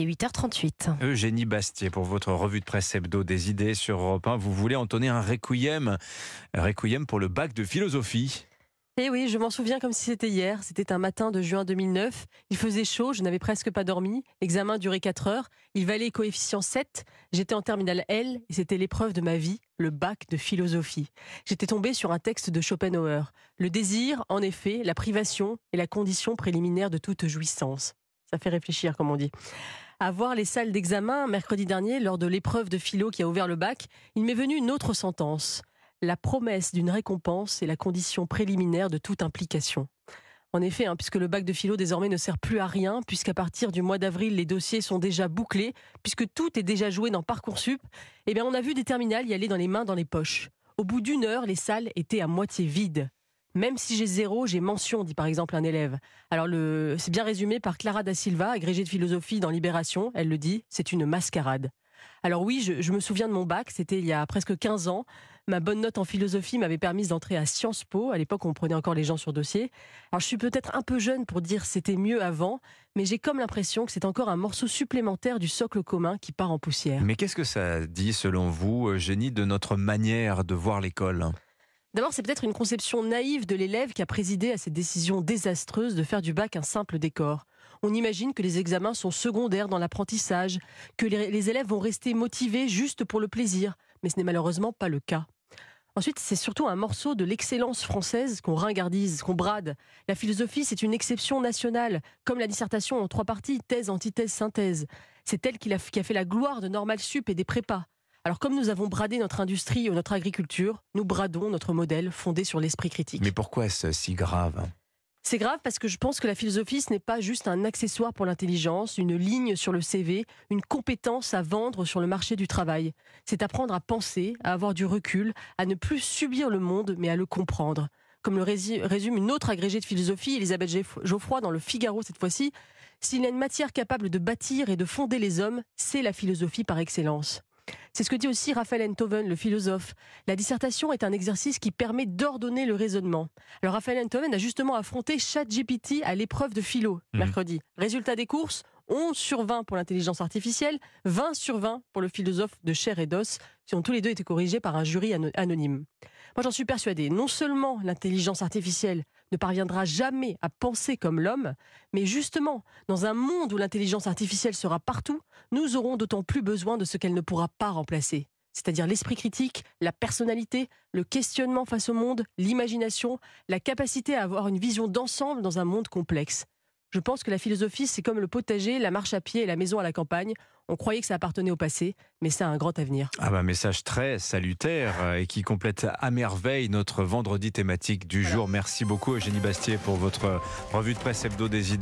Il est 8h38. Eugénie Bastier, pour votre revue de presse hebdo des idées sur Europe 1, vous voulez entonner un requiem, un requiem pour le bac de philosophie. Eh oui, je m'en souviens comme si c'était hier. C'était un matin de juin 2009. Il faisait chaud, je n'avais presque pas dormi. L'examen durait 4 heures. Il valait coefficient 7. J'étais en terminale L et c'était l'épreuve de ma vie, le bac de philosophie. J'étais tombé sur un texte de Schopenhauer. Le désir, en effet, la privation est la condition préliminaire de toute jouissance. Ça fait réfléchir, comme on dit. À voir les salles d'examen mercredi dernier, lors de l'épreuve de philo qui a ouvert le bac, il m'est venu une autre sentence la promesse d'une récompense est la condition préliminaire de toute implication. En effet, hein, puisque le bac de philo désormais ne sert plus à rien, puisqu'à partir du mois d'avril, les dossiers sont déjà bouclés, puisque tout est déjà joué dans Parcoursup, eh bien, on a vu des terminales y aller dans les mains, dans les poches. Au bout d'une heure, les salles étaient à moitié vides. Même si j'ai zéro, j'ai mention, dit par exemple un élève. Alors, c'est bien résumé par Clara da Silva, agrégée de philosophie dans Libération. Elle le dit, c'est une mascarade. Alors oui, je, me souviens de mon bac, c'était il y a presque 15 ans. Ma bonne note en philosophie m'avait permis d'entrer à Sciences Po. À l'époque, on prenait encore les gens sur dossier. Alors je suis peut-être un peu jeune pour dire c'était mieux avant, mais j'ai comme l'impression que c'est encore un morceau supplémentaire du socle commun qui part en poussière. Mais qu'est-ce que ça dit selon vous, Génie, de notre manière de voir l'école? D'abord, c'est peut-être une conception naïve de l'élève qui a présidé à cette décision désastreuse de faire du bac un simple décor. On imagine que les examens sont secondaires dans l'apprentissage, que les, élèves vont rester motivés juste pour le plaisir, mais ce n'est malheureusement pas le cas. Ensuite, c'est surtout un morceau de l'excellence française qu'on ringardise, qu'on brade. La philosophie, c'est une exception nationale, comme la dissertation en trois parties, thèse, antithèse, synthèse. C'est elle qui a, fait la gloire de Normal Sup et des prépas. Alors comme nous avons bradé notre industrie ou notre agriculture, nous bradons notre modèle fondé sur l'esprit critique. Mais pourquoi est-ce si grave? C'est grave parce que je pense que la philosophie, ce n'est pas juste un accessoire pour l'intelligence, une ligne sur le CV, une compétence à vendre sur le marché du travail. C'est apprendre à penser, à avoir du recul, à ne plus subir le monde, mais à le comprendre. Comme le résume une autre agrégée de philosophie, Elisabeth Geoffroy, dans le Figaro cette fois-ci, s'il y a une matière capable de bâtir et de fonder les hommes, c'est la philosophie par excellence. C'est ce que dit aussi Raphaël Enthoven, le philosophe. La dissertation est un exercice qui permet d'ordonner le raisonnement. Alors Raphaël Enthoven a justement affronté ChatGPT à l'épreuve de philo mhm. mercredi. Résultat des courses 11 sur 20 pour l'intelligence artificielle, 20 sur 20 pour le philosophe de chair et d'os, qui ont tous les deux été corrigés par un jury anonyme. Moi j'en suis persuadé, non seulement l'intelligence artificielle ne parviendra jamais à penser comme l'homme, mais justement, dans un monde où l'intelligence artificielle sera partout, nous aurons d'autant plus besoin de ce qu'elle ne pourra pas remplacer. C'est-à-dire l'esprit critique, la personnalité, le questionnement face au monde, l'imagination, la capacité à avoir une vision d'ensemble dans un monde complexe. Je pense que la philosophie, c'est comme le potager, la marche à pied et la maison à la campagne. On croyait que ça appartenait au passé, mais ça a un grand avenir. Ah bah message très salutaire euh, et qui complète à merveille notre vendredi thématique du jour. Merci beaucoup Eugénie Bastier pour votre revue de presse hebdo des idées.